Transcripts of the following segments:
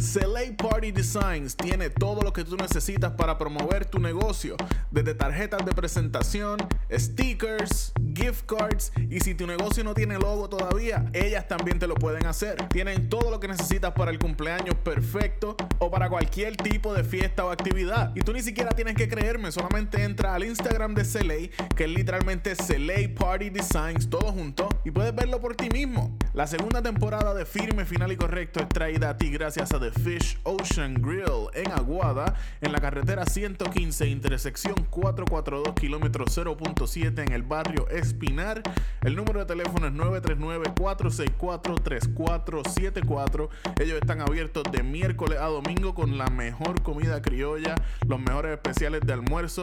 Select Party Designs tiene todo lo que tú necesitas para promover tu negocio, desde tarjetas de presentación, stickers, gift cards y si tu negocio no tiene logo todavía, ellas también te lo pueden hacer. Tienen todo lo que necesitas para el cumpleaños perfecto o para cualquier tipo de fiesta o actividad. Y tú ni siquiera tienes que creerme, solamente entra al Instagram de Select, que es literalmente Select Party Designs, todo junto, y puedes verlo por ti mismo. La segunda temporada de Firme, Final y Correcto es traída a ti gracias a The Fish Ocean Grill en Aguada, en la carretera 115, intersección 442, kilómetro 0.7 en el barrio Espinar. El número de teléfono es 939-464-3474. Ellos están abiertos de miércoles a domingo con la mejor comida criolla, los mejores especiales de almuerzo.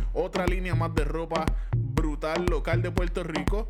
otra línea más de ropa brutal local de Puerto Rico.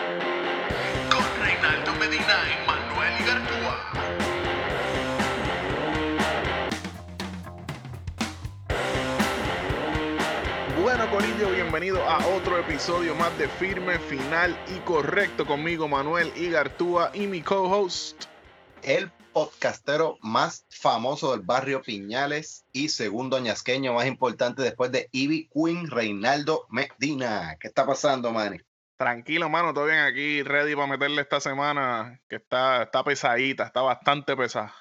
Medina y Manuel Igartúa. Bueno, Corillo, bienvenido a otro episodio más de Firme, Final y Correcto conmigo, Manuel Igartúa y mi co-host. el podcastero más famoso del barrio Piñales y segundo ñasqueño más importante después de Ivy Queen, Reinaldo Medina. ¿Qué está pasando, Manny? Tranquilo, mano, todo bien aquí, ready para meterle esta semana, que está, está pesadita, está bastante pesada.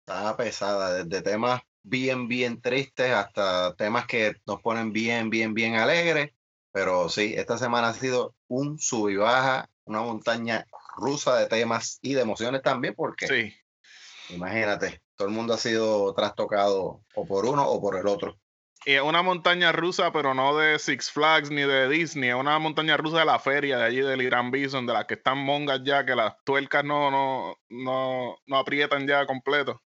Está pesada, desde temas bien, bien tristes hasta temas que nos ponen bien, bien, bien alegres. Pero sí, esta semana ha sido un sub y baja, una montaña rusa de temas y de emociones también, porque Sí, imagínate, todo el mundo ha sido trastocado o por uno o por el otro. Y es una montaña rusa, pero no de Six Flags ni de Disney, es una montaña rusa de la feria, de allí del Irán Bison, de las que están mongas ya, que las tuercas no, no, no, no aprietan ya completo.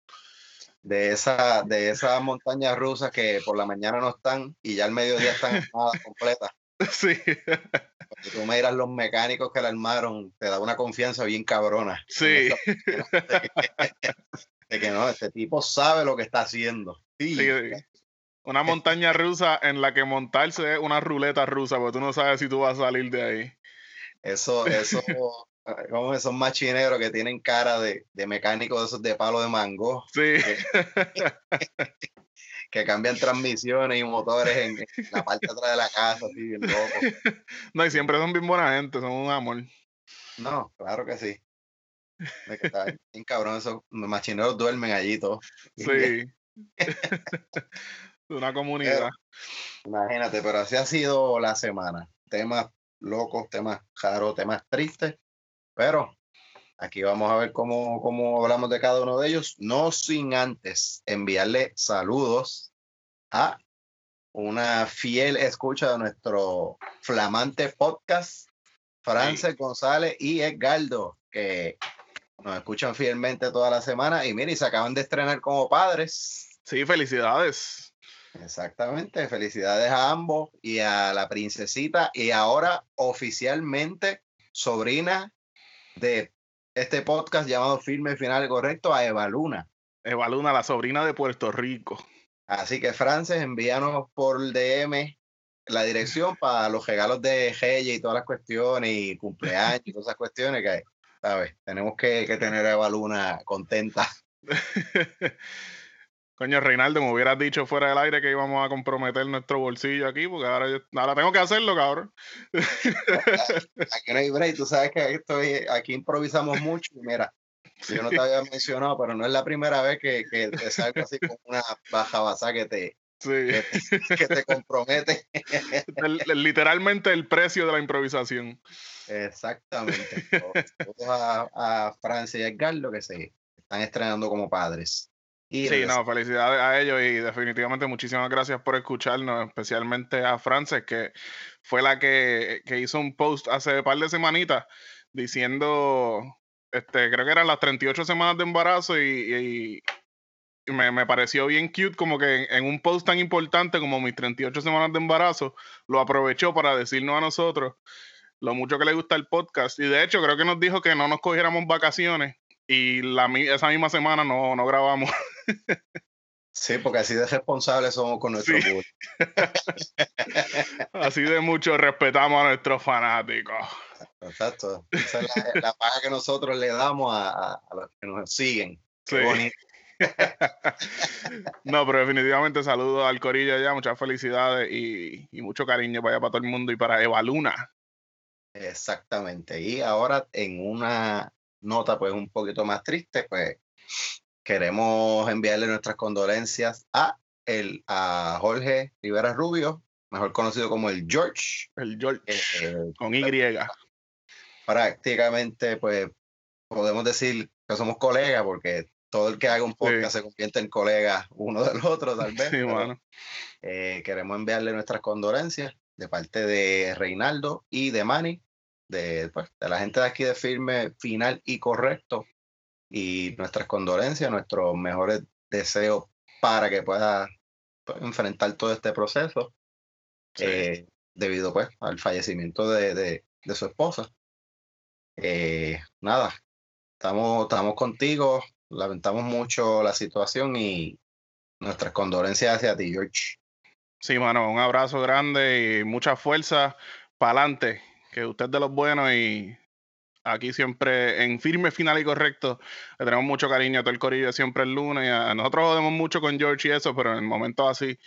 de esa de esas montañas rusas que por la mañana no están y ya al mediodía están armadas completas. Sí, Cuando tú miras los mecánicos que la armaron, te da una confianza bien cabrona. sí, De que no, este tipo sabe lo que está haciendo. Sí, sí. Una montaña rusa en la que montarse es una ruleta rusa, porque tú no sabes si tú vas a salir de ahí. Eso, eso, como esos machineros que tienen cara de, de mecánicos de esos de palo de mango, Sí, que cambian transmisiones y motores en, en la parte de atrás de la casa, así bien loco. no, y siempre son bien buena gente, son un amor. No, claro que sí. De que está bien cabrón, esos machineros duermen allí todos. Sí. Una comunidad. Imagínate, pero así ha sido la semana. Temas locos, temas raros, temas tristes. Pero aquí vamos a ver cómo, cómo hablamos de cada uno de ellos. No sin antes enviarle saludos a una fiel escucha de nuestro flamante podcast, Frances González y Edgardo, que nos escuchan fielmente toda la semana. Y miren, se acaban de estrenar como padres. Sí, felicidades. Exactamente, felicidades a ambos y a la princesita y ahora oficialmente sobrina de este podcast llamado Firme Final Correcto a Eva Luna. Eva Luna, la sobrina de Puerto Rico. Así que Frances, envíanos por DM la dirección para los regalos de Reyes y todas las cuestiones y cumpleaños y todas esas cuestiones que, ¿sabes? Tenemos que, que tener a Eva Luna contenta. Coño, Reinaldo, me hubieras dicho fuera del aire que íbamos a comprometer nuestro bolsillo aquí, porque ahora, yo, ahora tengo que hacerlo, cabrón. Aquí no hay break, tú sabes que aquí improvisamos mucho y mira, Yo no te había mencionado, pero no es la primera vez que, que te salgo así con una baja basa que te, Sí. que te, que te compromete. Literalmente el precio de la improvisación. Exactamente. Todos a, a Francia y a Edgardo que se están estrenando como padres. Y Sí, no, felicidades a ellos y definitivamente muchísimas gracias por escucharnos, especialmente a Frances, que fue la que, que hizo un post hace un par de semanitas diciendo, este, creo que eran las 38 semanas de embarazo y, y- y me, me pareció bien cute como que en, en un post tan importante como mis 38 semanas de embarazo, lo aprovechó para decirnos a nosotros lo mucho que le gusta el podcast. Y de hecho creo que nos dijo que no nos cogiéramos vacaciones y la, esa misma semana no, no grabamos. Sí, porque así de responsables somos con nuestro Sí. público. Así de mucho respetamos a nuestros fanáticos. Exacto. Esa es la, la paga que nosotros le damos a, a- a los que nos siguen. Qué Sí. bonito. No, pero definitivamente saludos al Corillo allá, muchas felicidades y, y mucho cariño para allá, para todo el mundo y para Eva Luna. Exactamente. Y ahora en una nota pues un poquito más triste, pues queremos enviarle nuestras condolencias a el a Jorge Rivera Rubio, mejor conocido como el George. El George eh, con Y. prácticamente pues podemos decir que somos colegas porque todo el que haga un podcast se convierte en colega uno del otro tal vez. Sí, pero, mano. eh, queremos enviarle nuestras condolencias de parte de Reinaldo y de Manny, de, pues, de la gente de aquí de Firme Final y Correcto. Y nuestras condolencias, nuestros mejores deseos para que pueda pues, enfrentar todo este proceso Sí. eh, debido pues al fallecimiento de, de- de su esposa. Eh, nada, estamos, estamos contigo, lamentamos mucho la situación y nuestras condolencias hacia ti, George. Sí, mano, un abrazo grande y mucha fuerza para adelante, que usted es de los buenos y aquí siempre en firme, final y correcto. Le tenemos mucho cariño a todo el corillo siempre el lunes. A, nosotros jodemos mucho con George y eso, pero en momentos así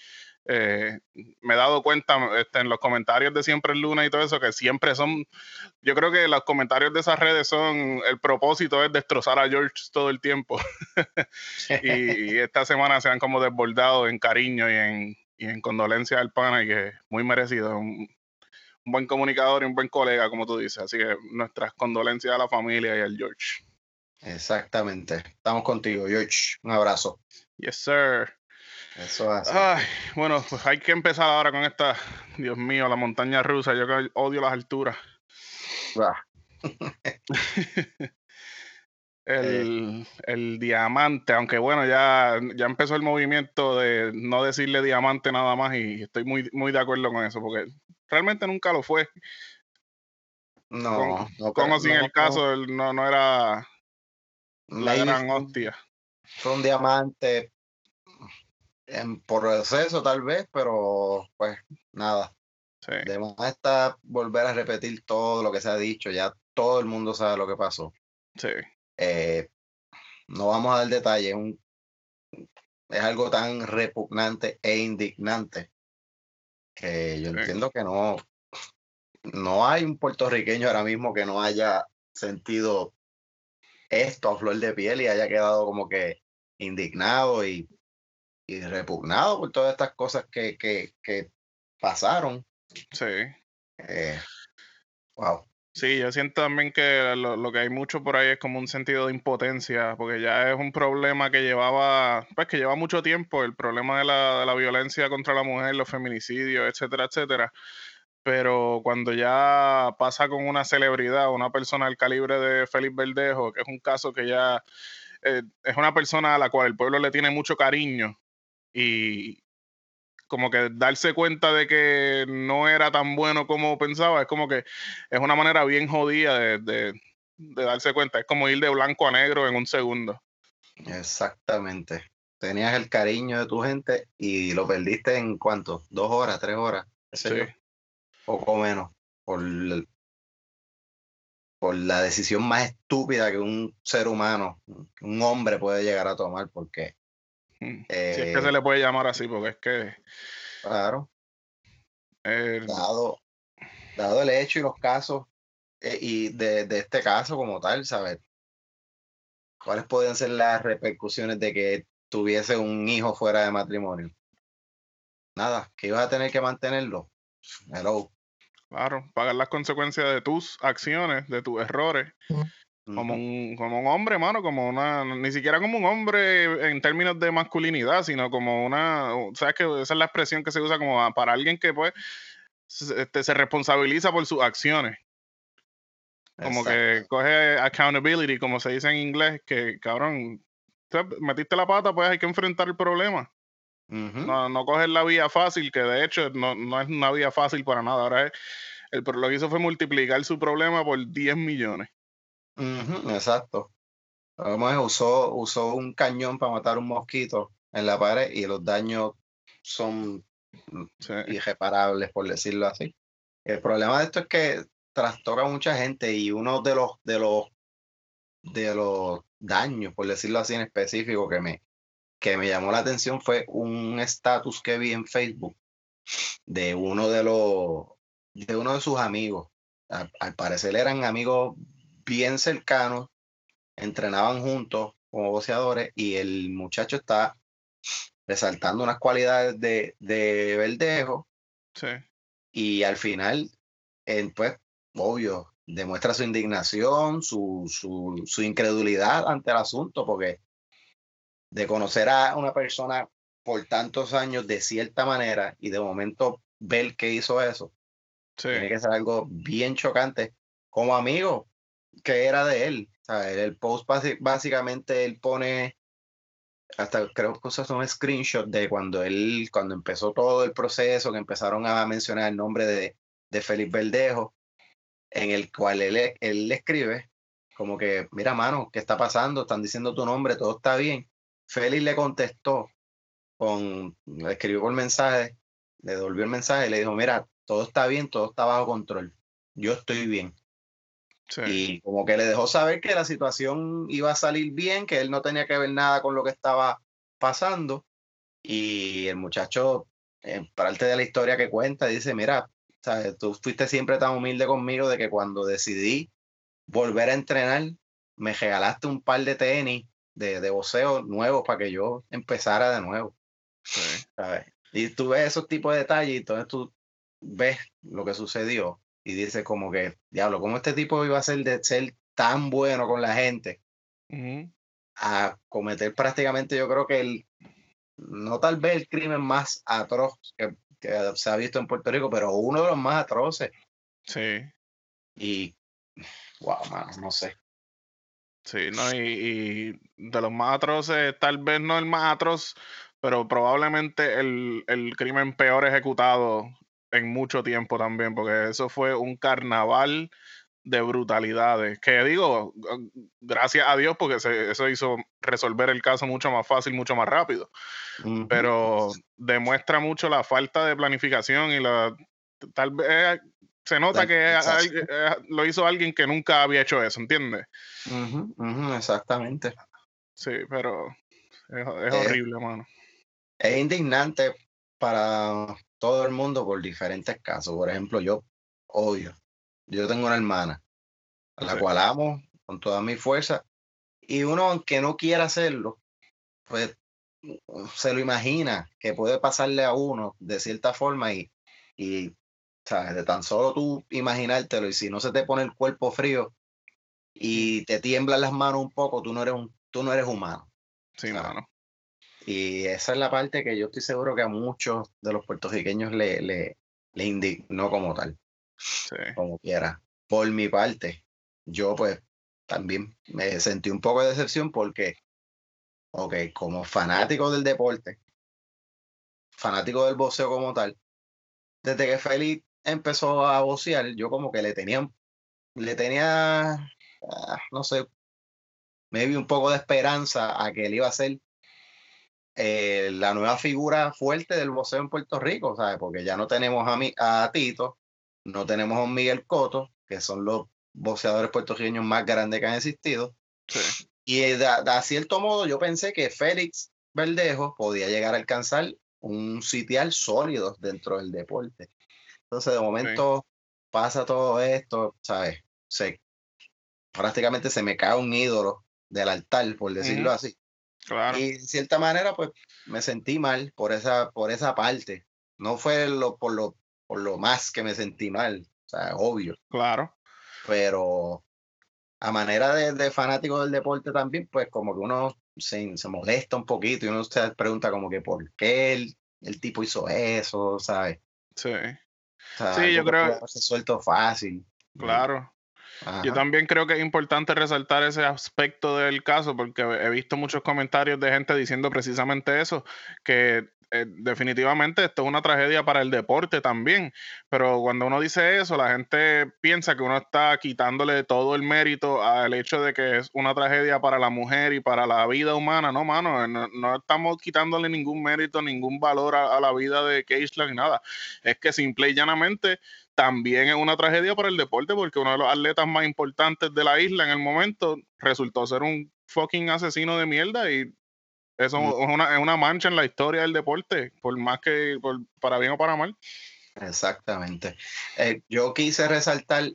eh, me he dado cuenta este, en los comentarios de siempre el lunes y todo eso que siempre son. Yo creo que los comentarios de esas redes son. El propósito es destrozar a George todo el tiempo. y, y esta semana se han como desbordado en cariño y en, y en condolencia al pana y que muy merecido. Un, un buen comunicador y un buen colega, como tú dices. Así que nuestras condolencias a la familia y al George. Exactamente. Estamos contigo, George. Un abrazo. Yes, sir. Eso. Ay, bueno, pues hay que empezar ahora con esta, Dios mío, la montaña rusa. Yo que odio las alturas. Ah, El, el diamante, aunque bueno, ya, ya empezó el movimiento de no decirle diamante nada más y estoy muy, muy de acuerdo con eso, porque realmente nunca lo fue. no, con- no, Como pero si en no, el caso él no, no era la gran hostia. fue un diamante en proceso tal vez, pero pues nada. Sí, Además está volver a repetir todo lo que se ha dicho, ya todo el mundo sabe lo que pasó. sí, Eh, no vamos a dar detalles, es, un- es algo tan repugnante e indignante que yo Sí. entiendo que no, no hay un puertorriqueño ahora mismo que no haya sentido esto a flor de piel y haya quedado como que indignado y, y repugnado por todas estas cosas que, que, que pasaron. sí. Eh, wow. Sí, yo siento también que lo, lo que hay mucho por ahí es como un sentido de impotencia, porque ya es un problema que llevaba, pues que lleva mucho tiempo, el problema de la, la violencia contra la mujer, los feminicidios, etcétera, etcétera. Pero cuando ya pasa con una celebridad, una persona del calibre de Félix Verdejo, que es un caso que ya eh, es una persona a la cual el pueblo le tiene mucho cariño y como que darse cuenta de que no era tan bueno como pensaba, es como que es una manera bien jodida de, de- de darse cuenta. Es como ir de blanco a negro en un segundo. Exactamente. Tenías el cariño de tu gente y lo perdiste en cuánto, dos horas, tres horas, Sí, poco menos, por, por la decisión más estúpida que un ser humano, un hombre puede llegar a tomar, porque, Mm. eh, Si es que se le puede llamar así, porque es que claro, eh, dado, dado el hecho y los casos, eh, y de, de este caso como tal, ¿sabes? ¿cuáles podrían ser las repercusiones de que tuviese un hijo fuera de matrimonio? Nada, que ibas a tener que mantenerlo. Hello. Claro, pagar las consecuencias de tus acciones, de tus errores. Como un, como un hombre, mano, como una, ni siquiera como un hombre en términos de masculinidad, sino como una, sabes que esa es la expresión que se usa como para alguien que pues se, este, se responsabiliza por sus acciones, como que coge accountability, como se dice en inglés, que cabrón, metiste la pata, pues hay que enfrentar el problema, no, no coger la vía fácil, que de hecho no, no es una vía fácil para nada, ahora es, el, lo que hizo fue multiplicar su problema por 10 millones. Ujú, Exacto. Vamos, a- usó, usó un cañón para matar un mosquito en la pared y los daños son Sí. irreparables, por decirlo así. El problema de esto es que trastoca a mucha gente y uno de los, de los, de los daños, por decirlo así en específico, que me, que me llamó la atención fue un estatus que vi en Facebook de uno de los, de uno de sus amigos. Al, al parecer eran amigos bien cercanos, entrenaban juntos como boxeadores y el muchacho está resaltando unas cualidades de, de Verdejo Sí. y al final, eh, pues, obvio, demuestra su indignación, su, su, su incredulidad ante el asunto, porque de conocer a una persona por tantos años de cierta manera y de momento ver que hizo eso, Sí. tiene que ser algo bien chocante como amigo que era de él. El, post básicamente él pone hasta creo que usas un screenshot de cuando él, cuando empezó todo el proceso, que empezaron a mencionar el nombre de, de Félix Verdejo, en el cual él, él le escribe como que, mira, mano, ¿qué está pasando? Están diciendo tu nombre, todo está bien. Félix le contestó con, le escribió por mensaje, le devolvió el mensaje le dijo, mira, todo está bien, todo está bajo control, yo estoy bien. Sí. Y como que le dejó saber que la situación iba a salir bien, que él no tenía que ver nada con lo que estaba pasando. Y el muchacho, en parte de la historia que cuenta, dice, mira, ¿sabes? tú fuiste siempre tan humilde conmigo de que cuando decidí volver a entrenar, me regalaste un par de tenis de, de boxeo nuevos para que yo empezara de nuevo. sí. ¿sabes? Y tú ves esos tipos de detalles y entonces tú ves lo que sucedió y dices como que, diablo, ¿cómo este tipo iba a ser de ser tan bueno con la gente a cometer prácticamente yo creo que el, no tal vez el crimen más atroz que, que se ha visto en Puerto Rico, pero uno de los más atroces. Sí. Y, wow, mano, no sé. Sí, ¿no? Y, y de los más atroces, tal vez no el más atroz, pero probablemente el, el crimen peor ejecutado en mucho tiempo también, porque eso fue un carnaval de brutalidades. Que digo, gracias a Dios, porque se- eso hizo resolver el caso mucho más fácil, mucho más rápido. Pero demuestra mucho la falta de planificación y la tal vez se nota que eh, lo hizo alguien que nunca había hecho eso, ¿entiendes? Exactamente. Sí, pero es, es Eh, horrible, mano. es indignante para todo el mundo por diferentes casos. Por ejemplo, yo odio. Yo tengo una hermana a la Sí. cual amo con toda mi fuerza y uno, aunque no quiera hacerlo, pues se lo imagina que puede pasarle a uno de cierta forma y, y ¿sabes? de tan solo tú imaginártelo y si no se te pone el cuerpo frío y te tiemblan las manos un poco, tú no eres, un, tú no eres humano. Sí, Ah. mano. Y esa es la parte que yo estoy seguro que a muchos de los puertorriqueños le, le, le indignó como tal, Sí. como quiera. Por mi parte, yo pues también me sentí un poco de decepción porque, ok, como fanático del deporte, fanático del boxeo como tal, desde que Félix empezó a boxear, yo como que le tenía, le tenía, ah, no sé, maybe un poco de esperanza a que él iba a ser eh, la nueva figura fuerte del boxeo en Puerto Rico, ¿sabes? Porque ya no tenemos a, mi, a Tito, no tenemos a Miguel Cotto, que son los boxeadores puertorriqueños más grandes que han existido. Sí. Y de, de a cierto modo yo pensé que Félix Verdejo podía llegar a alcanzar un sitial sólido dentro del deporte. Entonces de momento pasa todo esto, ¿sabes? Se, prácticamente se me cae un ídolo del altar, por decirlo así. Claro. Y de cierta manera, pues me sentí mal por esa, por esa parte. No fue lo, por, lo, por lo más que me sentí mal, o sea, obvio, Claro. pero a manera de, de fanático del deporte también, pues como que uno se, se molesta un poquito y uno se pregunta como que por qué el, el tipo hizo eso, ¿sabes? Sí. O sea, Sí, yo creo- haberse suelto fácil. Claro. Ajá. Yo también creo que es importante resaltar ese aspecto del caso porque he visto muchos comentarios de gente diciendo precisamente eso, que eh, definitivamente esto es una tragedia para el deporte también, pero cuando uno dice eso, la gente piensa que uno está quitándole todo el mérito al hecho de que es una tragedia para la mujer y para la vida humana, no, mano, no, no estamos quitándole ningún mérito, ningún valor a, a la vida de Keishla ni nada, es que simple y llanamente también es una tragedia para el deporte porque uno de los atletas más importantes de la isla en el momento resultó ser un fucking asesino de mierda y eso Mm. es, una, es una mancha en la historia del deporte, por más que por- para bien o para mal. Exactamente. Eh, yo quise resaltar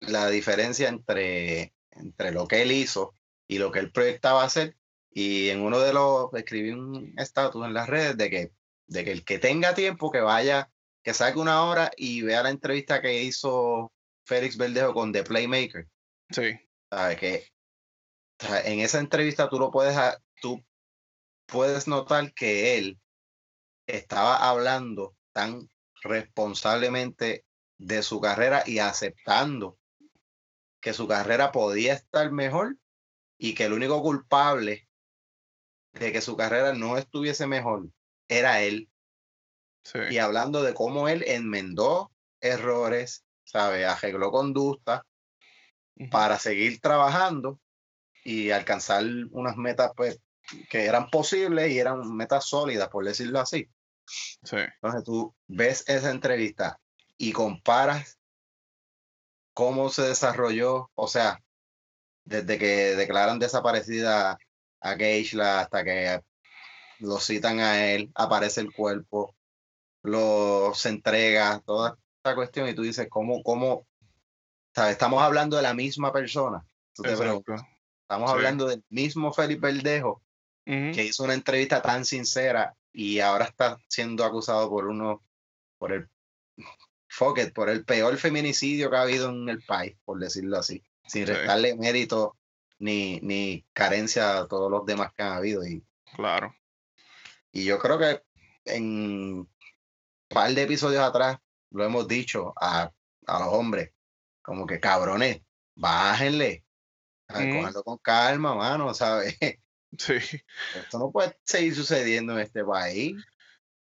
la diferencia entre, entre lo que él hizo y lo que él proyectaba hacer. Y en uno de los, escribí un estatus en las redes de que, de que el que tenga tiempo, que vaya, que saque una hora y vea la entrevista que hizo Félix Verdejo con The Playmaker. Sí, ¿Sabes? Que en esa entrevista tú lo puedes, tú puedes notar que él estaba hablando tan responsablemente de su carrera y aceptando que su carrera podía estar mejor y que el único culpable de que su carrera no estuviese mejor era él. Sí, Y hablando de cómo él enmendó errores, ¿sabe? Arregló conducta para seguir trabajando y alcanzar unas metas pues, que eran posibles y eran metas sólidas, por decirlo así. sí, Entonces tú ves esa entrevista y comparas cómo se desarrolló, o sea, desde que declaran desaparecida a Geishla hasta que lo citan a él, aparece el cuerpo, lo se entrega, toda esta cuestión y tú dices, ¿cómo, cómo, sabes? Estamos hablando de la misma persona. Tú te preguntas, estamos Sí. hablando del mismo Felipe Verdejo Ujú, que hizo una entrevista tan sincera y ahora está siendo acusado por uno, por el, fuck it, por el peor feminicidio que ha habido en el país, por decirlo así, sin Sí. restarle mérito ni, ni carencia a todos los demás que han habido. Y, Claro, y yo creo que en par de episodios atrás lo hemos dicho a, a los hombres, como que cabrones, bájenle, cójanlo con calma, mano, ¿sabes? sí. Esto no puede seguir sucediendo en este país.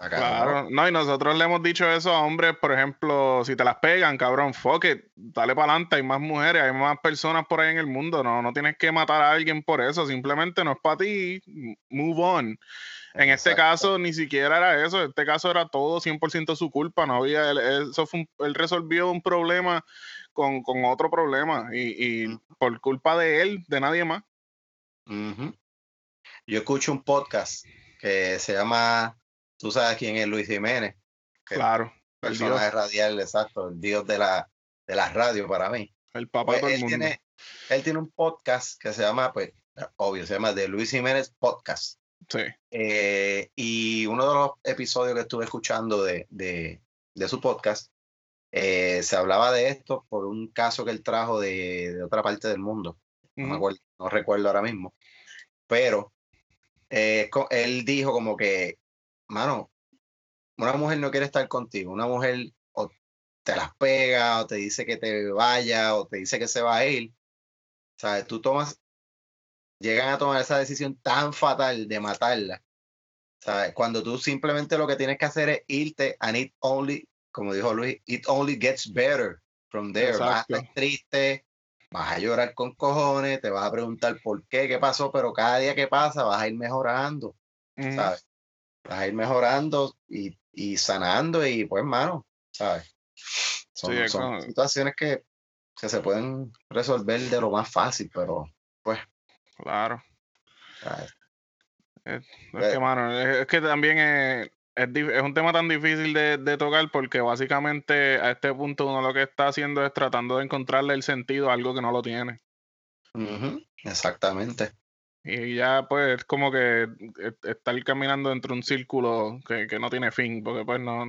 Cabrón. Claro, no, y nosotros le hemos dicho eso a hombres, por ejemplo, si te las pegan, cabrón, fuck it, dale para adelante, hay más mujeres, hay más personas por ahí en el mundo, no, no tienes que matar a alguien por eso, simplemente no es para ti, move on. En este caso ni siquiera era eso, en este caso era todo 100% su culpa, no había, él, eso fue un- él resolvió un problema con, con otro problema y, y por culpa de él, de nadie más. Ujú. Yo escucho un podcast que se llama, tú sabes quién es Luis Jiménez, Claro, el Dios, personaje radial, exacto, el dios de la, de la radio para mí. el papá Pues de todo el él, mundo. tiene, él tiene un podcast que se llama, pues, obvio, se llama de Luis Jiménez Podcast. Sí, Eh, y uno de los episodios que estuve escuchando de, de, de su podcast, eh, se hablaba de esto por un caso que él trajo de, de otra parte del mundo. No, me ujú, acuerdo, no recuerdo ahora mismo. Pero eh, él dijo como que, mano, una mujer no quiere estar contigo. Una mujer o te las pega, o te dice que te vaya, o te dice que se va a ir. ¿Sabes? Tú tomas, llegan a tomar esa decisión tan fatal de matarla. ¿Sabes? Cuando tú simplemente lo que tienes que hacer es irte and it only, como dijo Luis, it only gets better from there. Vas a estar triste, vas a llorar con cojones, te vas a preguntar por qué, qué pasó, pero cada día que pasa vas a ir mejorando. ¿sabes? Vas a ir mejorando y, y sanando y pues, mano, ¿sabes? Son, Sí, situaciones que, que se pueden resolver de lo más fácil, pero, Claro. ¿sabes? Es Eh. que, mano, es, que también es, es, un tema tan difícil de, de tocar porque básicamente a este punto uno lo que está haciendo es tratando de encontrarle el sentido a algo que no lo tiene. Exactamente. Y ya, pues, es como que estar caminando dentro de un círculo que, que no tiene fin, porque pues no,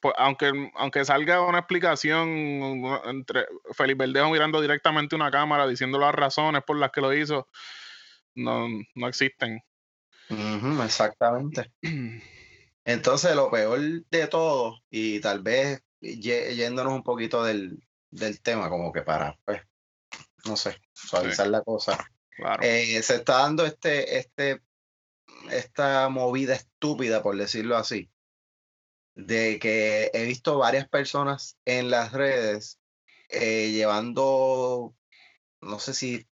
pues, aunque, aunque salga una explicación entre Felipe Verdejo mirando directamente una cámara diciendo las razones por las que lo hizo, no, no existen. Ujú, exactamente. Entonces, lo peor de todo, y tal vez yéndonos un poquito del, del tema, como que para, pues, no sé, suavizar la cosa. Claro. Eh, se está dando este, este, esta movida estúpida, por decirlo así, de que he visto varias personas en las redes eh, llevando, no sé si,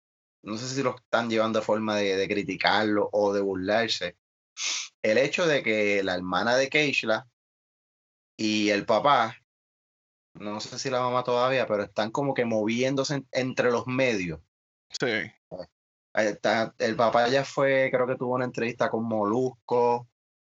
no sé si lo están llevando de forma de, de criticarlo o de burlarse. El hecho de que la hermana de Keishla y el papá, no sé si la mamá todavía, pero están como que moviéndose en- entre los medios. Sí. Está, El papá ya fue, creo que tuvo una entrevista con Molusco.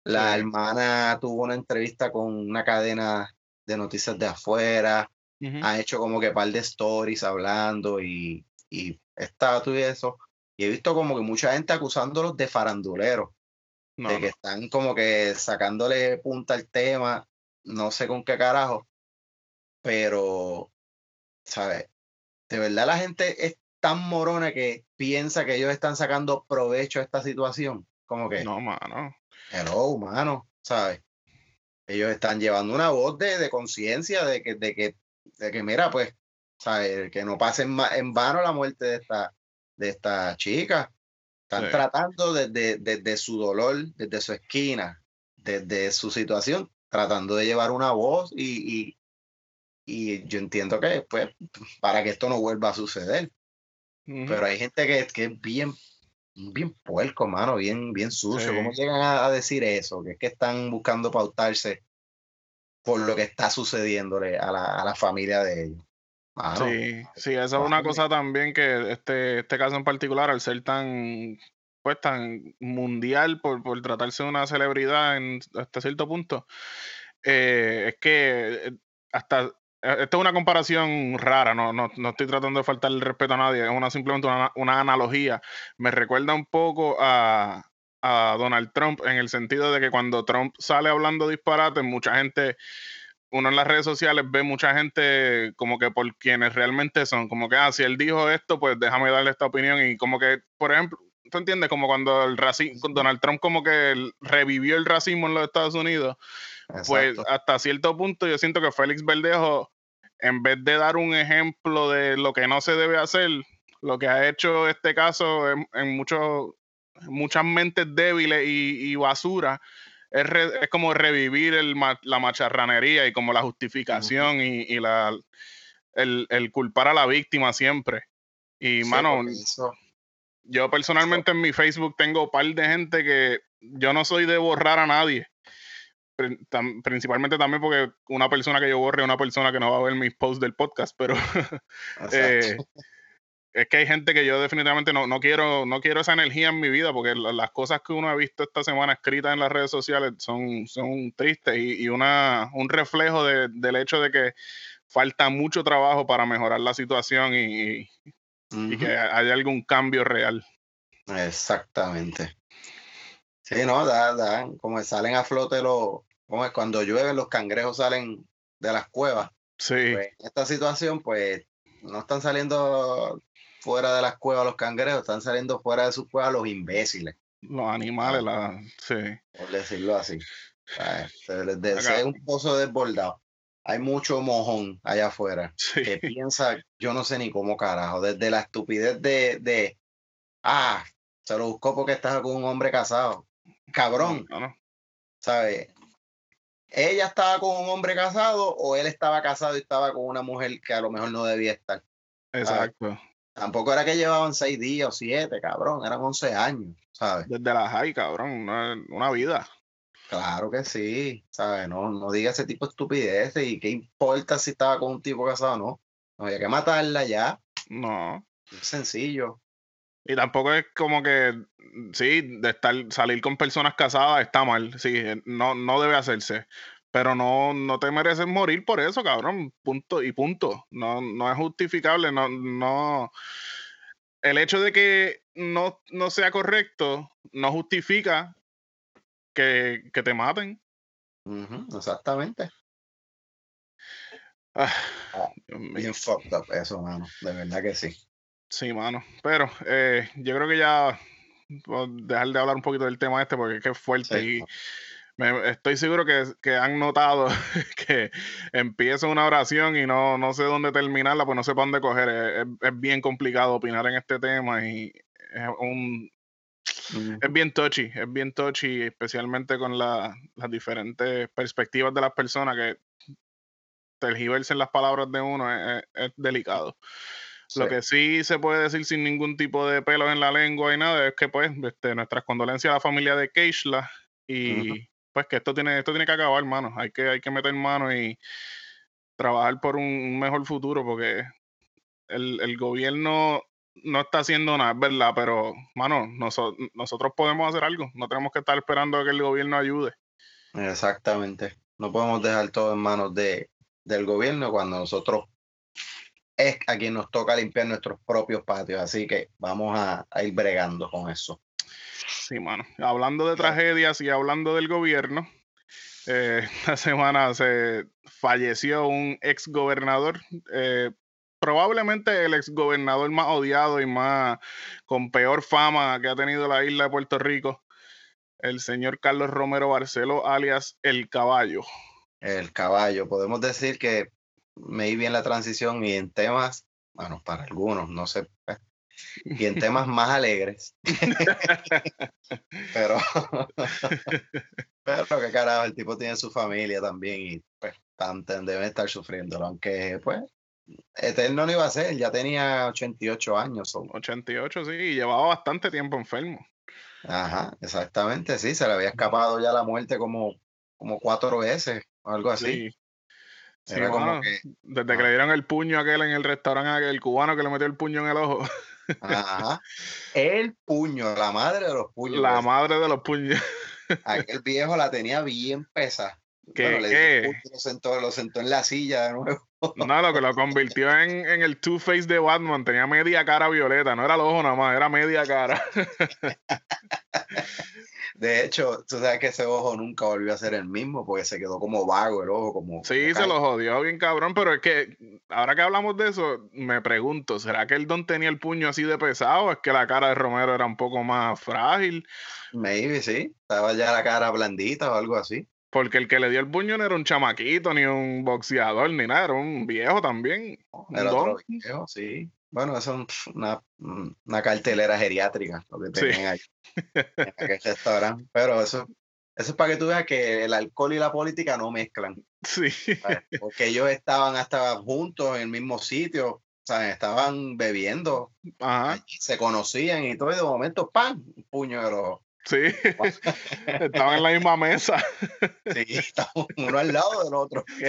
La Sí. hermana tuvo una entrevista con una cadena de noticias de afuera. Ujú. Ha hecho como que par de stories hablando y, y estatus y eso. Y he visto como que mucha gente acusándolos de faranduleros, No, de que están como que sacándole punta al tema, no sé con qué carajo, pero, ¿sabes? De verdad la gente es tan morona que piensa que ellos están sacando provecho a esta situación. Como que, No, mano. hello, humano, ¿sabes? Ellos están llevando una voz de, de conciencia de que, de que, de que, mira, pues, ¿sabes? Que no pase en, vano la muerte de esta, de esta chica. Están Sí. tratando desde, desde su dolor, desde su esquina, desde su situación, tratando de llevar una voz y, y, y yo entiendo que, pues, para que esto no vuelva a suceder. Pero hay gente que, que es bien, bien puerco, mano, bien, bien sucio. ¿Cómo llegan a, a decir eso? Que es que están buscando pautarse por lo que está sucediéndole a la, a la familia de ellos. Mano, Sí, sí, esa es una cosa también que este, este caso en particular, al ser tan, pues, tan mundial por, por tratarse de una celebridad en, hasta cierto punto, eh, es que eh, hasta, esta es una comparación rara, no, no, no estoy tratando de faltar el respeto a nadie, es una simplemente una, una analogía. Me recuerda un poco a, a Donald Trump en el sentido de que cuando Trump sale hablando disparates, mucha gente uno en las redes sociales ve mucha gente como que por quienes realmente son, como que, ah, si él dijo esto, pues déjame darle esta opinión y como que, por ejemplo, ¿tú entiendes? Como cuando el racismo, Donald Trump como que revivió el racismo en los Estados Unidos, pues hasta cierto punto yo siento que Félix Verdejo, en vez de dar un ejemplo de lo que no se debe hacer, lo que ha hecho este caso en, en muchos, muchas mentes débiles y, y basura, es, re- es como revivir el, la macharranería y como la justificación y, y la, el, el culpar a la víctima siempre. Y, Sí, mano, eso- yo personalmente en mi Facebook tengo un par de gente que yo no soy de borrar a nadie. Principalmente también porque una persona que yo borre es una persona que no va a ver mis posts del podcast, pero eh, es que hay gente que yo definitivamente no, no quiero no quiero esa energía en mi vida porque la- las cosas que uno ha visto esta semana escritas en las redes sociales son, son tristes y, y una, un reflejo de- del hecho de que falta mucho trabajo para mejorar la situación y, y- y que haya algún cambio real. Exactamente. Sí, no, da, da, como salen a flote los, cuando llueve los cangrejos salen de las cuevas. Sí, Pues en esta situación, pues no están saliendo fuera de las cuevas los cangrejos, están saliendo fuera de sus cuevas los imbéciles, los animales, la, sí. por decirlo así. Se les Acá. es un pozo desbordado. Hay mucho mojón allá afuera sí. que piensa, yo no sé ni cómo carajo, desde la estupidez de, de ah, se lo buscó porque estaba con un hombre casado. Cabrón, No, no. ¿sabes? ¿Ella estaba con un hombre casado o él estaba casado y estaba con una mujer que a lo mejor no debía estar? Exacto. Tampoco era que llevaban seis días o siete, cabrón, eran 11 años, ¿sabes? Desde la high, cabrón, una, una vida. Claro que sí, ¿sabes? No, no diga ese tipo de estupideces y qué importa si estaba con un tipo casado o no. No había que matarla ya, No. es sencillo. Y tampoco es como que, sí, de estar, salir con personas casadas está mal, sí, eh, no, no debe hacerse. Pero no, no te mereces morir por eso, cabrón. Punto y punto. No, no es justificable, no, no. el hecho de que no, no sea correcto no justifica que, que te maten. Ujú, exactamente. Ah, Dios mío. Bien fucked up eso, mano. De verdad que sí. Sí, mano. Pero eh, yo creo que ya voy a dejar de hablar un poquito del tema este porque es que es fuerte Sí. y me- estoy seguro que, que han notado que empiezo una oración y no, no sé dónde terminarla, pues no sé para dónde coger. Es, bien complicado opinar en este tema y es un, es bien touchy, es bien touchy, especialmente con la- las diferentes perspectivas de las personas que tergiversen las palabras de uno es, es- es Lo que sí se puede decir sin ningún tipo de pelos en la lengua y nada es que pues este, nuestras condolencias a la familia de Keishla y pues que esto tiene esto tiene que acabar, mano. Hay que hay que meter mano y trabajar por un, mejor futuro porque el, el gobierno no está haciendo nada, es verdad, pero mano, noso- nosotros podemos hacer algo. No tenemos que estar esperando a que el gobierno ayude. Exactamente. No podemos dejar todo en manos de, del gobierno cuando nosotros es a quien nos toca limpiar nuestros propios patios. Así que vamos a, a ir bregando con eso. Sí, mano. Hablando de tragedias y hablando del gobierno, eh, esta semana se falleció un ex gobernador, eh, probablemente el ex gobernador más odiado y más con peor fama que ha tenido la isla de Puerto Rico, el señor Carlos Romero Barceló, alias El Caballo. El caballo. Podemos decir que me di bien la transición y en temas, bueno, para algunos, no sé, pues, y en temas más alegres. pero, pero qué carajo, el tipo tiene su familia también y pues tanto deben estar sufriendo, aunque pues eterno no iba a ser, ya tenía 88 años. so, 88, sí, y llevaba bastante tiempo enfermo. Ajá, exactamente, sí, se le había escapado ya la muerte como, como cuatro veces o algo así. Sí. Sí, que, desde que ah. le dieron el puño a aquel en el restaurante, aquel el cubano que le metió el puño en el ojo, ajá, el puño, la madre de los puños. la pues, madre de los puños. aquel viejo la tenía bien pesa. ¿Qué, Bueno, le qué? puño, lo sentó, lo sentó en la silla de nuevo. No, lo que lo convirtió en, en el Two-Face de Batman. Tenía media cara violeta, no era el ojo nada más, era media cara. De hecho, tú sabes que ese ojo nunca volvió a ser el mismo porque se quedó como vago el ojo, como. Sí, como se lo jodió bien cabrón, pero es que ahora que hablamos de eso, me pregunto, ¿será que el don tenía el puño así de pesado? ¿O es que la cara de Romero era un poco más frágil? Maybe, sí. Estaba ya la cara blandita o algo así. Porque el que le dio el puño no era un chamaquito, ni un boxeador, ni nada, era un viejo también. Un Era otro viejo, sí. Bueno, eso es una, una cartelera geriátrica lo que Sí. tenían ahí en aquel restaurante. Pero eso, eso es para que tú veas que el alcohol y la política no mezclan. Sí. ¿sabes? Porque ellos estaban hasta juntos en el mismo sitio, ¿sabes? estaban bebiendo, Ajá. allí, se conocían y todo, y de momento, ¡pam! Un puño de los. Sí. Estaban en la misma mesa. Sí, estaban uno al lado del otro.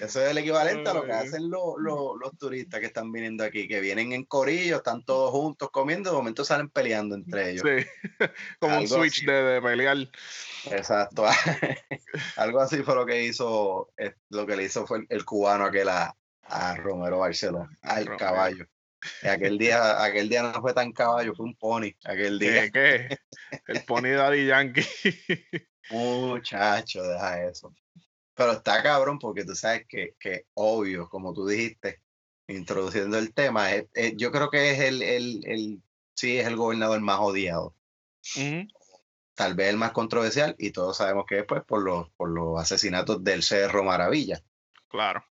Eso es el equivalente a lo que hacen los, los, los turistas que están viniendo aquí, que vienen en corillo, están todos juntos comiendo, de momento salen peleando entre ellos. Sí. Como un switch de, de pelear. Exacto. Algo así fue lo que hizo, eh, lo que le hizo fue el, cubano aquel a, a Romero Barceló, A al Romero. caballo. Aquel día, aquel día no fue tan caballo, fue un pony. Aquel día, ¿Qué? qué? El pony Daddy Yankee. muchacho, deja eso. Pero está cabrón porque tú sabes que, que obvio, como tú dijiste, introduciendo el tema, es- es- yo creo que es el, el, el, sí, es el gobernador más odiado. Tal vez el más controversial, y todos sabemos que es pues, por, los, por los asesinatos del Cerro Maravilla. Claro.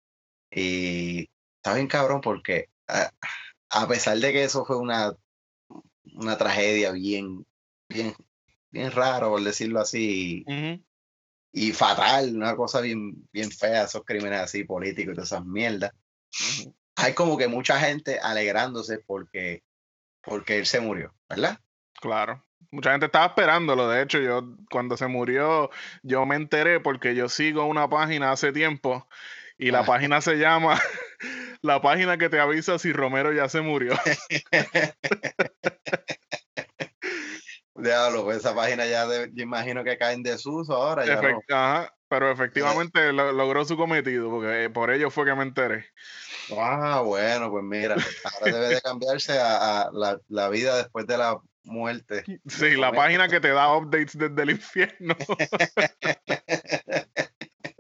Y está bien cabrón porque a, a pesar de que eso fue una, una tragedia bien, bien, bien raro, por decirlo así, y fatal, una cosa bien, bien fea, esos crímenes así políticos y todas esas mierdas. Hay como que mucha gente alegrándose porque, porque él se murió, ¿verdad? Claro. Mucha gente estaba esperándolo. De hecho, yo cuando se murió, yo me enteré porque yo sigo una página hace tiempo y la página se llama la página que te avisa si Romero ya se murió. Diablo, pues esa página ya de- yo imagino que cae en desuso ahora. Ya no- Efect- ajá, pero efectivamente lo- logró su cometido porque eh, por ello fue que me enteré. Ah, bueno, pues mira, ahora debe de cambiarse a, a la, la vida después de la muerte. Sí, la página que te da updates desde el infierno.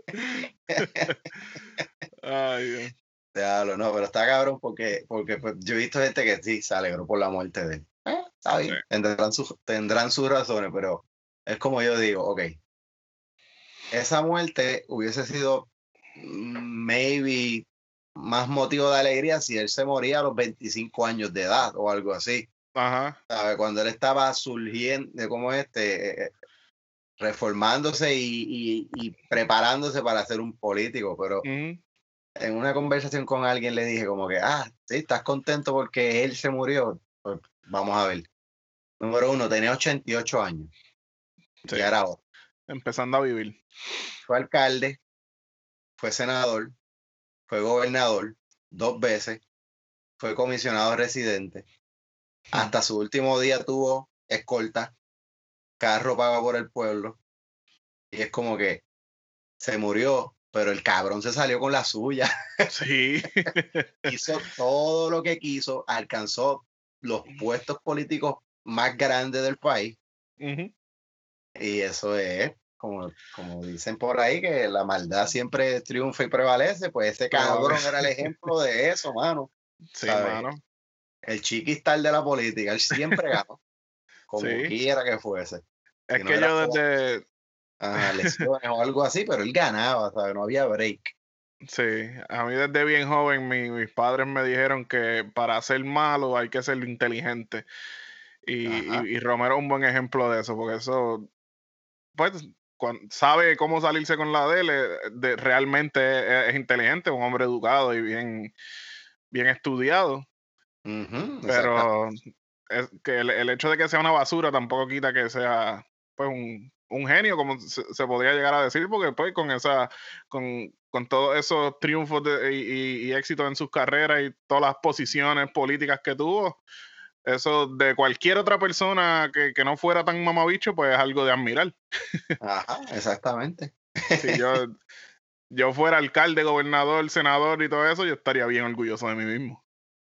Ay, Dios. Diablo, no, pero está cabrón porque, porque pues, yo he visto gente que sí se alegró por la muerte de él. Eh, está bien, Sí. tendrán, sus, tendrán sus razones, pero es como yo digo, ok, esa muerte hubiese sido mm, maybe más motivo de alegría si él se moría a los 25 años de edad o algo así. Ajá. ¿sabe? Cuando él estaba surgiendo, como este, eh, reformándose y, y- y preparándose para ser un político, pero ujú, en una conversación con alguien le dije como que, ah, sí, estás contento porque él se murió. Pues vamos a ver. Número uno, tenía 88 años. Sí. Era ahora. Empezando a vivir. Fue alcalde, fue senador, fue gobernador dos veces, fue comisionado residente. Hasta su último día tuvo escolta, carro pago por el pueblo. Y es como que se murió, pero el cabrón se salió con la suya. Sí. hizo todo lo que quiso, alcanzó los puestos políticos más grandes del país Ujú. y eso es, como, como dicen por ahí, que la maldad siempre triunfa y prevalece, pues ese cabrón era el ejemplo de eso, mano. Sí, ¿Sabes? mano. El chiquistal de la política, él siempre ganó, como Sí. quiera que fuese. Es Si no que yo desde. Ajá, lesiones o algo así, pero él ganaba, ¿sabes? No había break. Sí, a mí desde bien joven mi- mis padres me dijeron que para ser malo hay que ser inteligente. Y, y- y Romero es un buen ejemplo de eso, porque eso, pues, sabe cómo salirse con la de él, de- realmente es, es inteligente, un hombre educado y bien, bien estudiado. Pero es que el, el hecho de que sea una basura tampoco quita que sea pues un, un genio, como se, se podría llegar a decir, porque pues con esa, con, con todos esos triunfos de- y, y- y éxitos en sus carreras y todas las posiciones políticas que tuvo, eso de cualquier otra persona que, que no fuera tan mamabicho, pues es algo de admirar. Ajá, exactamente. Si yo, yo fuera alcalde, gobernador, senador y todo eso, yo estaría bien orgulloso de mí mismo.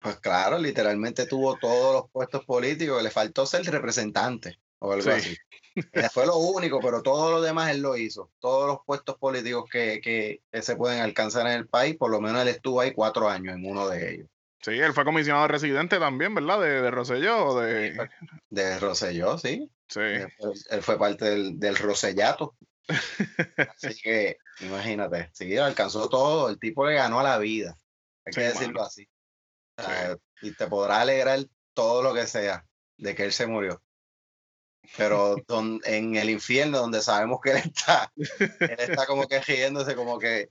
Pues claro, literalmente tuvo todos los puestos políticos, le faltó ser representante o algo Sí. así. Fue lo único, pero todo lo demás él lo hizo. Todos los puestos políticos que, que, que se pueden alcanzar en el país, por lo menos él estuvo ahí cuatro años en uno de ellos. Sí, él fue comisionado residente también, ¿verdad? De, de Rosselló o de... De Rosselló, sí. Sí. Él fue- Él fue parte del, del Rosellato. Así que imagínate, sí, alcanzó todo. El tipo le ganó a la vida. Hay que decirlo mano. así. O sea, Y te podrá alegrar todo lo que sea de que él se murió. Pero don- en el infierno, donde sabemos que él está, él está como que riéndose, como que,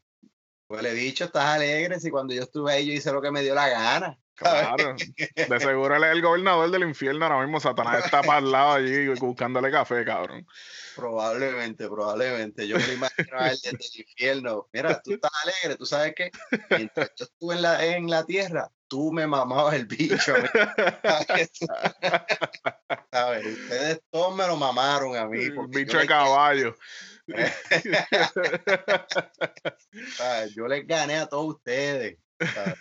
huele bicho, estás alegre. Si cuando yo estuve ahí, yo hice lo que me dio la gana. Claro. De seguro él es el gobernador del infierno ahora mismo. Satanás está para el lado allí buscándole café, cabrón. Probablemente, probablemente. Yo me imagino a él desde el infierno. Mira, tú estás alegre, tú sabes que mientras yo estuve en la, en la tierra, tú me mamabas el bicho. a. ¿Sabes? Ustedes todos me lo mamaron a mí. Bicho de caballo. ¿sabes? Yo les gané a todos ustedes. ¿sabes?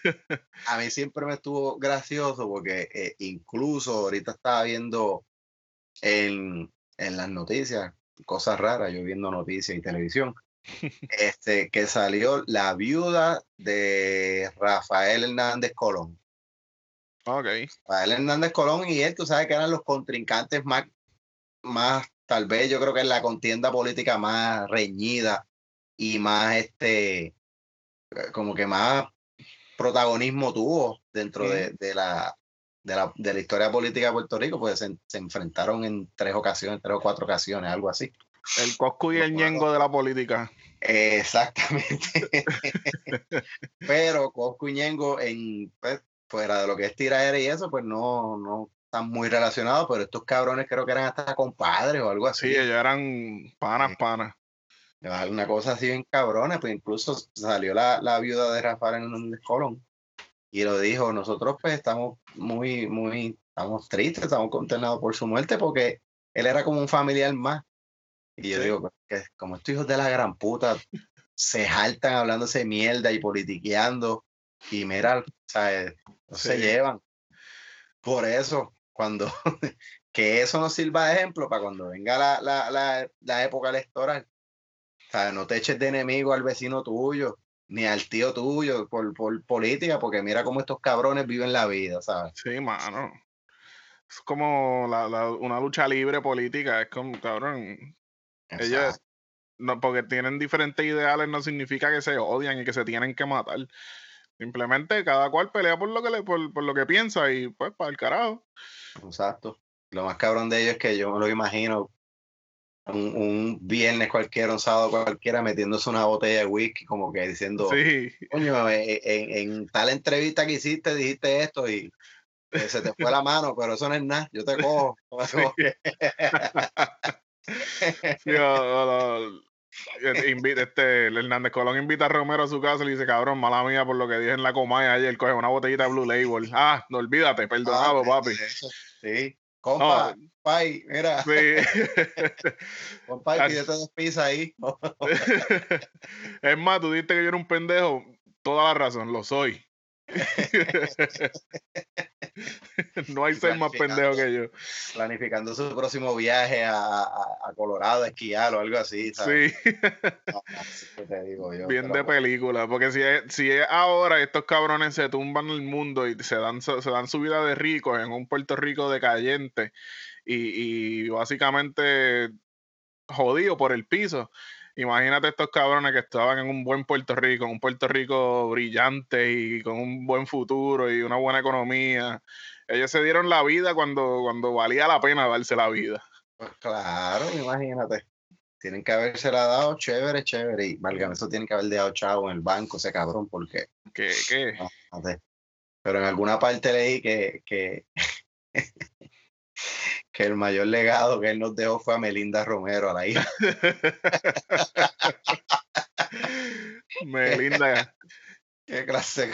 A mí siempre me estuvo gracioso porque eh, incluso ahorita estaba viendo en, en las noticias, cosas raras, yo viendo noticias y televisión, este, que salió la viuda de Rafael Hernández Colón. ok. Rafael Hernández Colón y él, tú sabes que eran los contrincantes más, más, tal vez yo creo que es la contienda política más reñida y más, este, como que más protagonismo tuvo dentro de, de la, de, la, de la historia política de Puerto Rico, pues se, se enfrentaron en tres ocasiones, tres o cuatro ocasiones, algo así. El Coscu y el Ñengo de la política. Exactamente. Pero Coscu y Ñengo, en, pues, fuera de lo que es tiraera y eso, pues no, no están muy relacionados, pero estos cabrones creo que eran hasta compadres o algo así. Sí, ellos eran panas, panas. Una cosa así bien cabrones, pues incluso salió la, la viuda de Rafael Hernández Colón y lo dijo, nosotros pues estamos muy, muy, estamos tristes, estamos consternados por su muerte porque él era como un familiar más. Y yo Sí. digo, que como estos hijos de la gran puta se jaltan hablándose mierda y politiqueando y mira, ¿sabes? No se llevan. Por eso, cuando que eso nos sirva de ejemplo para cuando venga la, la, la, la época electoral. Sea, no te eches de enemigo al vecino tuyo, ni al tío tuyo por, por política, porque mira cómo estos cabrones viven la vida, ¿sabes? Sí, mano. Es como la- la- una lucha libre política, es como, cabrón, ellos, no, porque tienen diferentes ideales no significa que se odian y que se tienen que matar. Simplemente cada cual pelea por lo que le, por, por lo que piensa y pues para el carajo. Exacto. Lo más cabrón de ellos es que yo me lo imagino un, un viernes cualquiera, un sábado cualquiera, metiéndose una botella de whisky, como que diciendo, Sí, coño, eh, en, en tal entrevista que hiciste dijiste esto y eh, se te fue la mano, pero eso no es nada, yo te cojo. Sí, eh, invita- este, el Hernández Colón invita a Romero a su casa y le dice, cabrón, mala mía por lo que dije en la comaya ayer, coge una botellita de Blue Label. Ah, no olvídate, perdonado, Ah, papi. eso, Sí, compa, No, pai, mira, sí. compa, pídete dos pizzas ahí. es más, tú dijiste que yo era un pendejo. Toda la razón, lo soy. No hay ser más pendejo que yo. Planificando su próximo viaje a, a- a Colorado a esquiar o algo así, ¿sabes? Sí, No, no, así que te digo yo, bien de película. Porque si es, si es ahora, estos cabrones se tumban el mundo y se dan, su- se dan su vida de ricos en un Puerto Rico decayente y, y básicamente jodido por el piso. Imagínate estos cabrones que estaban en un buen Puerto Rico, un Puerto Rico brillante y con un buen futuro y una buena economía. Ellos se dieron la vida cuando, cuando valía la pena darse la vida. Pues claro, imagínate. Tienen que habérsela dado chévere, chévere. Y válgame, eso tienen que haber dejado chavo en el banco, ese cabrón, porque. Que, que, no sé. Pero en alguna parte leí que, que, que el mayor legado que él nos dejó fue a Melinda Romero, a la hija. Melinda, Qué clase.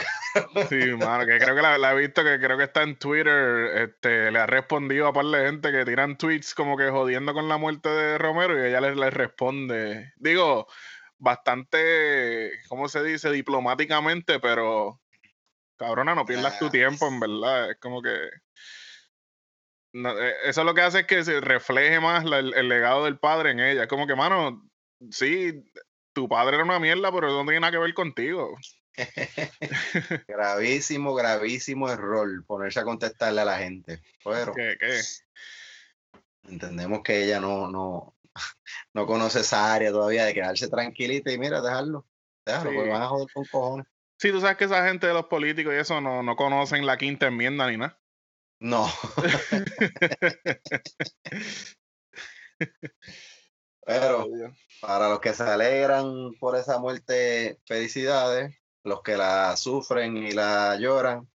sí, mano, que creo que la, la he visto, que creo que está en Twitter, este, le ha respondido a par de gente que tiran tweets como que jodiendo con la muerte de Romero y ella les, les responde, digo, bastante, ¿cómo se dice? Diplomáticamente, pero cabrona, no pierdas tu Ah, tiempo, en verdad, es como que... no, eh, eso lo que hace es que se refleje más la- el, el legado del padre en ella. Es como que, mano, sí, tu padre era una mierda, pero eso no tiene nada que ver contigo. Gravísimo, gravísimo error ponerse a contestarle a la gente. Pero ¿Qué, qué? entendemos que ella no, no, no conoce esa área todavía de quedarse tranquilita y mira, dejarlo. Déjalo, Sí. porque van a joder con cojones. Sí, tú sabes que esa gente de los políticos y eso no, no conocen la quinta enmienda ni nada. No. Pero para los que se alegran por esa muerte, felicidades. Los que la sufren y la lloran,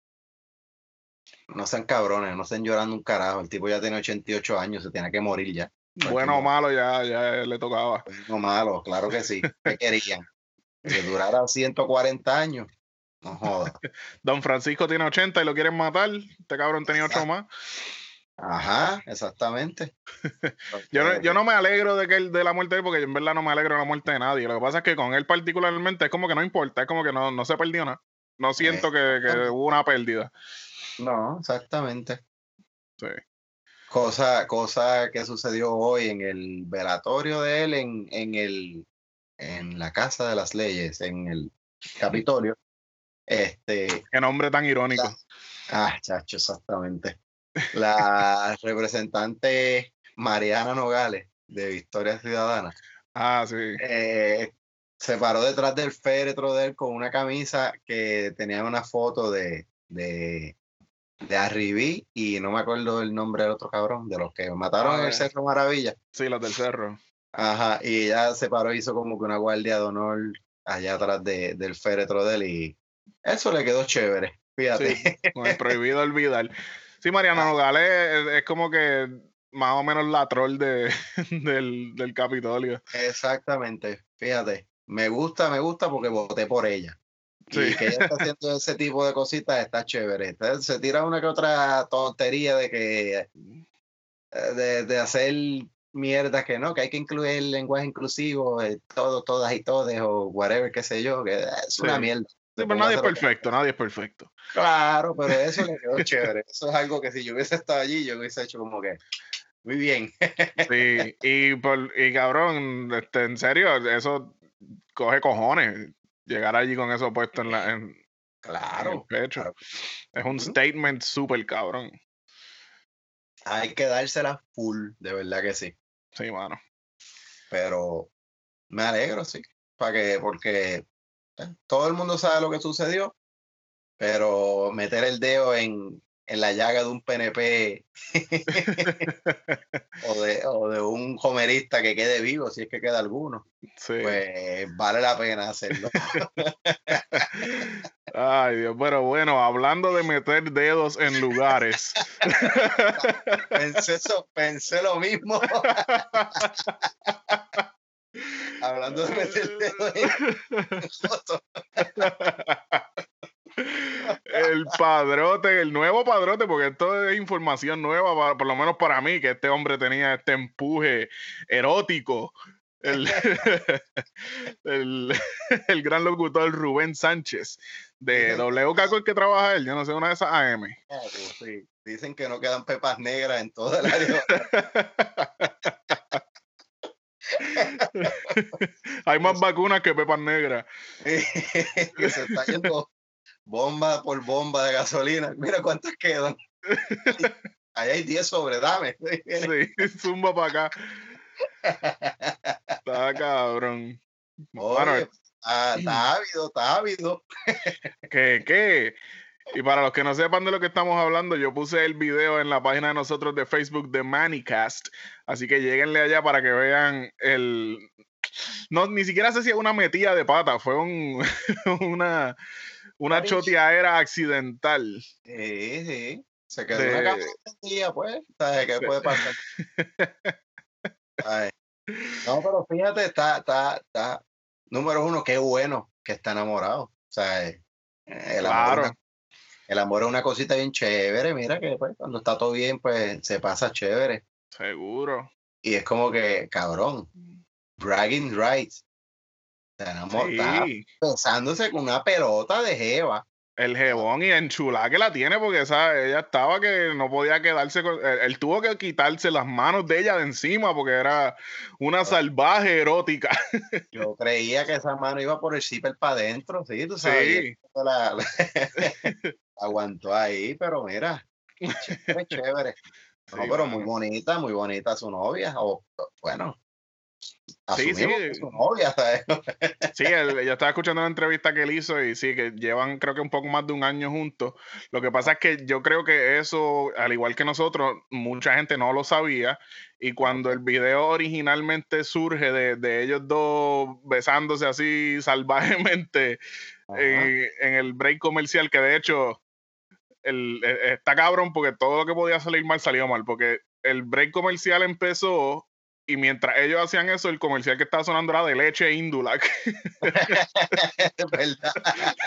no sean cabrones, no estén llorando un carajo. El tipo ya tiene 88 años, se tiene que morir ya. Bueno o malo, ya, ya le tocaba. No malo, claro que sí. ¿Qué querían? Que durara 140 años. No jodas. Don Francisco tiene 80 y lo quieren matar. Este cabrón tenía otro más. Ajá, exactamente. Yo no, yo no me alegro de que él- de la muerte de él, porque yo en verdad no me alegro de la muerte de nadie. Lo que pasa es que con él particularmente es como que no importa, es como que no, no se perdió nada. No siento que, que hubo una pérdida. No, exactamente. Sí. Cosa, cosa que sucedió hoy en el velatorio de él en, en el en la Casa de las Leyes, en el Capitolio. Este, Qué nombre tan irónico. ah, chacho, exactamente. La representante Mariana Nogales de Victoria Ciudadana Ah, sí. eh, se paró detrás del féretro de él con una camisa que tenía una foto de, de, de Arribí y no me acuerdo el nombre del otro cabrón, de los que mataron en Ah, el Cerro Maravilla. Sí, los del cerro. Ajá, y ella se paró y hizo como que una guardia de honor allá atrás de- del féretro de él y eso le quedó chévere, fíjate. Sí, con el prohibido olvidar. Sí, Mariana Nogales es, es como que más o menos la troll de, del, del Capitolio. Exactamente, fíjate. Me gusta, me gusta porque voté por ella. Y Sí. que ella está haciendo ese tipo de cositas está chévere. Entonces, se tira una que otra tontería de que de, de hacer mierdas que no, que hay que incluir el lenguaje inclusivo, eh, todo, todas y todes, o whatever, qué sé yo, que eh, es una mierda. Sí, pero nadie es perfecto, nadie es perfecto. Claro, pero eso le quedó chévere. Eso es algo que si yo hubiese estado allí, yo hubiese hecho como que, muy bien. Sí, y, por, y cabrón, este, en serio, eso coge cojones. Llegar allí con eso puesto en, la, en, en el Claro. pecho. claro. Es un statement súper cabrón. Hay que dársela full, de verdad que sí. Sí, mano. Pero me alegro, sí. Para que, porque todo el mundo sabe lo que sucedió, pero meter el dedo en, en la llaga de un PNP o, de, o de un homerista que quede vivo, si es que queda alguno, Sí. pues vale la pena hacerlo. Ay, Dios. Pero bueno, hablando de meter dedos en lugares. pensé, eso, pensé lo mismo. Hablando de meter el dedo en fotos. el padrote, el nuevo padrote, porque esto es información nueva, pa- por lo menos para mí, que este hombre tenía este empuje erótico. El, el, el gran locutor Rubén Sánchez de WKQ que trabaja él, yo no sé, una de esas AM. Claro, sí. Dicen que no quedan pepas negras en toda el área. Hay más vacunas que pepas negras. que se está yendo bomba por bomba de gasolina. Mira cuántas quedan. Ahí hay 10 sobre, dame. Sí, zumba para acá. Está cabrón. Oye, está, está ávido, está ávido. ¿Qué, qué? Y para los que no sepan de lo que estamos hablando, yo puse el video en la página de nosotros de Facebook de Manicast. Así que lleguenle allá para que vean el. No, ni siquiera sé si es una metida de pata, fue un, una, una choteadera accidental. Sí, sí. Se quedó De- una día, pues. ¿Sabes qué Sí. puede pasar? Ay. No, pero fíjate, está, está, está. Número uno, qué bueno que está enamorado. O sea, eh, el amor, es Claro. El amor es una cosita bien chévere. Mira que pues, cuando está todo bien, pues se pasa chévere. Seguro. Y es como que, cabrón, bragging rights. Está enamorado, está Sí. besándose con una pelota de jeva. El jebón y enchulada que la tiene porque ¿sabes? ella estaba que no podía quedarse con... Él, él tuvo que quitarse las manos de ella de encima porque era una salvaje erótica. Yo creía que esa mano iba por el zipper para adentro, sí, tú sabes. Sí. la- aguantó ahí, pero mira, chévere, chévere. No, Sí, pero muy bonita, muy bonita su novia. O, bueno, Sí, sí. que su novia, ¿sabes? Sí, él- yo estaba escuchando una entrevista que él hizo y sí, que llevan creo que un poco más de un año juntos. Lo que pasa es que yo creo que eso, al igual que nosotros, mucha gente no lo sabía. Y cuando el video originalmente surge de, de ellos dos besándose así salvajemente en, en el break comercial, que de hecho el, e- está cabrón porque todo lo que podía salir mal salió mal, porque el break comercial empezó y mientras ellos hacían eso, el comercial que estaba sonando era de leche Indulac. Verdad.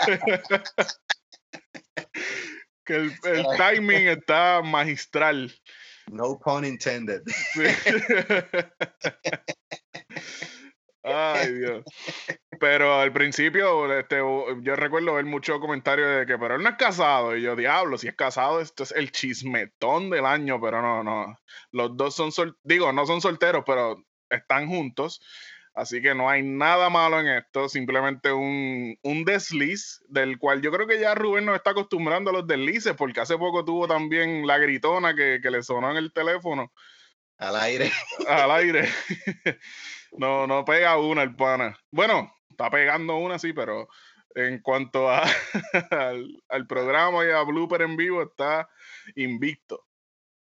que el, el timing está magistral. No pun intended. Ay, Dios. Pero al principio, este, yo recuerdo ver muchos comentarios de que, pero él no es casado. Y yo, diablo, si es casado, esto es el chismetón del año, pero no, no. Los dos son sol digo, no son solteros, pero están juntos. Así que no hay nada malo en esto, simplemente un, un desliz, del cual yo creo que ya Rubén nos está acostumbrando a los deslices, porque hace poco tuvo también la gritona que, que le sonó en el teléfono Al aire. al aire. no, no pega una el pana. Bueno, está pegando una sí, pero en cuanto a, al, al programa y a Blooper en vivo, está invicto.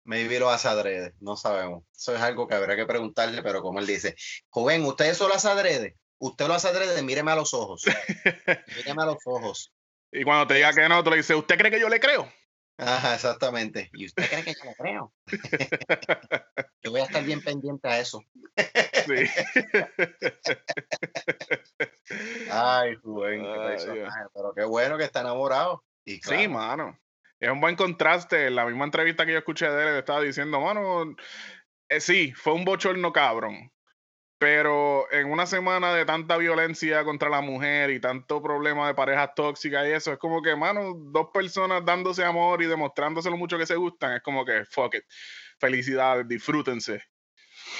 Maybe lo hace adrede, no sabemos. Eso es algo que habrá que preguntarle, pero como él dice, joven, ¿usted eso lo hace adrede? Usted lo hace adrede, míreme a los ojos. míreme a los ojos. Y cuando te diga que no, tú le dices, ¿usted cree que yo le creo? Ajá, exactamente. ¿Y usted cree que yo le creo? yo voy a estar bien pendiente a eso. Sí. Ay, Rubén, qué personaje, pero qué bueno que está enamorado. Y Sí, mano. Es un buen contraste. La misma entrevista que yo escuché de él, él estaba diciendo, mano, eh, sí, fue un bochorno cabrón. Pero en una semana de tanta violencia contra la mujer y tanto problema de parejas tóxicas y eso, es como que, mano, dos personas dándose amor y demostrándose lo mucho que se gustan, es como que, fuck it. Felicidades, disfrútense.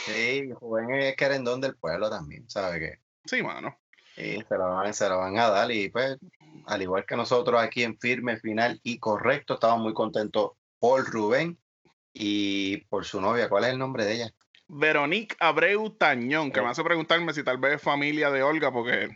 Sí, Rubén es querendón del pueblo también, ¿sabe qué? Sí, mano. Sí, se lo, van, se lo van a dar y pues, al igual que nosotros aquí en Firme, Final y Correcto, estamos muy contentos por Rubén y por su novia. ¿Cuál es el nombre de ella? Veronique Abreu Tañón, que Eh. me hace preguntarme si tal vez es familia de Olga, porque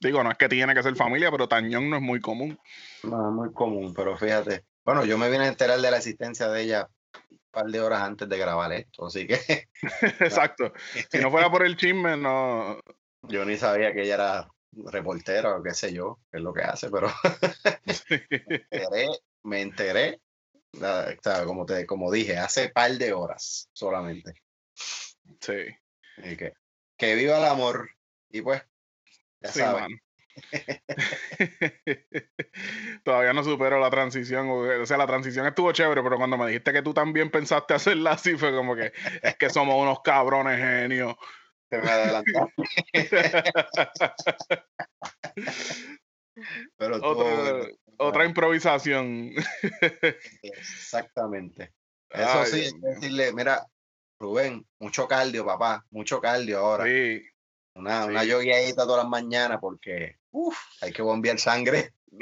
digo, no es que tiene que ser familia, pero Tañón no es muy común. No es muy común, pero fíjate. Bueno, yo me vine a enterar de la existencia de ella un par de horas antes de grabar esto, así que Exacto. Si no fuera por el chisme, no. yo ni sabía que ella era reportera o qué sé yo, qué es lo que hace, pero enteré, me enteré, la- o sea, como, te, como dije, hace par de horas solamente. Sí, que, que viva el amor. Y pues, ya sí, saben. Todavía no supero la transición. O sea, la transición estuvo chévere, pero cuando me dijiste que tú también pensaste hacerla así, fue como que es que somos unos cabrones genios. Se me adelantaste. Pero Otra, otra improvisación. Exactamente. Eso Ay, sí, mío. decirle, mira, Rubén, mucho cardio, papá, mucho cardio ahora. Sí. Una, una sí. yogueadita todas las mañanas porque uf, hay que bombear sangre.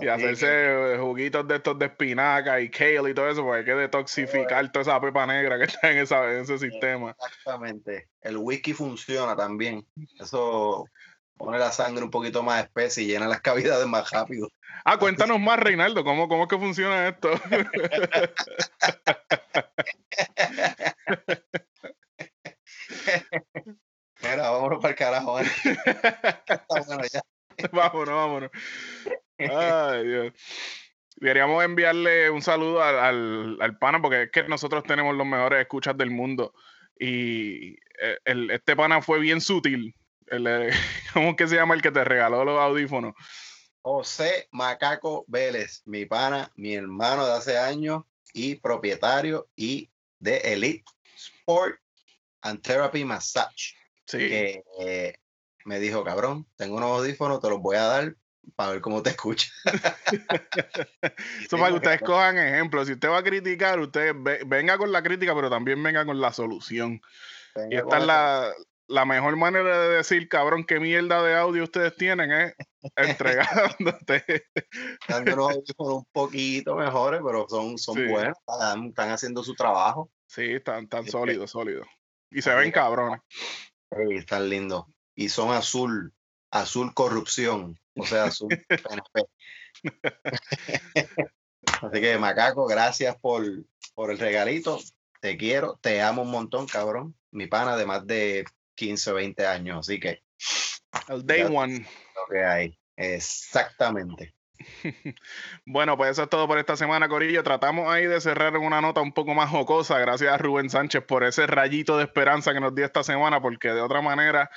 y hacerse que- juguitos de estos de espinaca y kale y todo eso, porque hay que detoxificar toda esa pepa negra que está en, esa, en ese sistema. Exactamente. El whisky funciona también. Eso pone la sangre un poquito más espesa y llena las cavidades más rápido. Ah, cuéntanos más, Reinaldo, ¿cómo, cómo es que funciona esto? Mira, vámonos para el carajo. Está bueno ya. vámonos, vámonos. Ay, Dios. Deberíamos enviarle un saludo al, al, al pana, porque es que nosotros tenemos los mejores escuchas del mundo. Y eh, el, este pana fue bien sutil. El, eh, ¿Cómo es que se llama el que te regaló los audífonos? José Macaco Vélez, mi pana, mi hermano de hace años y propietario y de Elite Sport and Therapy Massage. Sí. Que eh, me dijo, cabrón, tengo unos audífonos, te los voy a dar para ver cómo te escucha. Eso para que ustedes cojan ejemplos. Si usted va a criticar, usted ve- venga con la crítica, pero también venga con la solución. Y esta es la, la mejor manera de decir, cabrón, qué mierda de audio ustedes tienen, es entregándote. unos audífonos un poquito mejores, pero son, son Sí. buenos, están, están haciendo su trabajo. Sí, están tan Sí. sólidos, sólidos. Y se ven cabrones. Ey, están lindos. Y son azul, azul corrupción, o sea, azul PNP. Así que, Macaco, gracias por, por el regalito. Te quiero, te amo un montón, cabrón. Mi pana de más de 15 o 20 años, así que El day one. lo que hay. Exactamente. Bueno, pues eso es todo por esta semana, Corillo. Tratamos ahí de cerrar en una nota un poco más jocosa. Gracias a Rubén Sánchez por ese rayito de esperanza que nos dio esta semana, porque de otra manera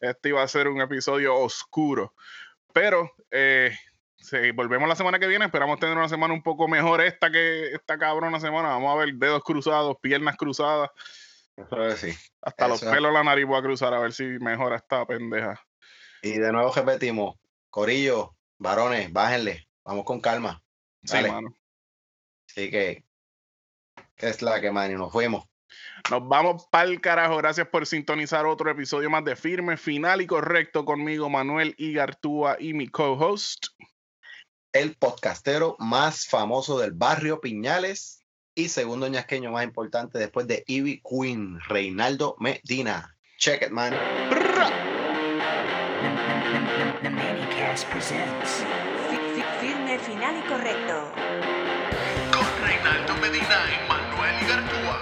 este iba a ser un episodio oscuro. Pero eh, sí, volvemos la semana que viene. Esperamos tener una semana un poco mejor esta que esta cabrona semana. Vamos a ver dedos cruzados, piernas cruzadas, Eso es sí. hasta los pelos la nariz voy a cruzar a ver si mejora esta pendeja. Y de nuevo repetimos, Corillo, varones, bájenle, vamos con calma. Sí, Dale. mano. Así que, es la que, man, y nos fuimos. Nos vamos pa'l carajo. Gracias por sintonizar otro episodio más de Firme, Final y Correcto conmigo, Manuel Igartúa y mi co-host. el podcastero más famoso del barrio Piñales y segundo ñasqueño más importante después de Ivy Queen, Reinaldo Medina. Check it, man. The Manicast presents. Fi- fi- Firme, final y correcto. Con Reinaldo Medina y Manuel Igartúa.